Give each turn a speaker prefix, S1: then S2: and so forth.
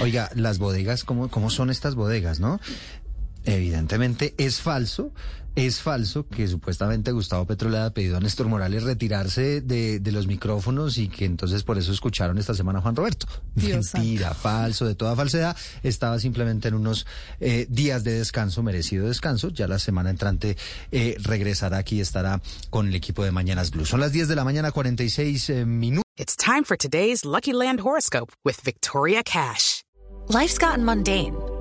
S1: Oiga, las bodegas, ¿cómo, cómo son estas bodegas, no? Evidentemente es falso, es falso que supuestamente Gustavo Petro le haya pedido a Néstor Morales retirarse de, de los micrófonos y que entonces por eso escucharon esta semana a Juan Roberto.
S2: Dios
S1: Mentira, falso, de toda falsedad. Estaba simplemente en unos eh, días de descanso, merecido descanso. Ya la semana entrante eh, regresará aquí y estará con el equipo de Mañanas Blue. Son las 10 de la mañana, 46 eh, minutos.
S3: It's time for today's Lucky Land horoscope with Victoria Cash.
S4: Life's gotten mundane,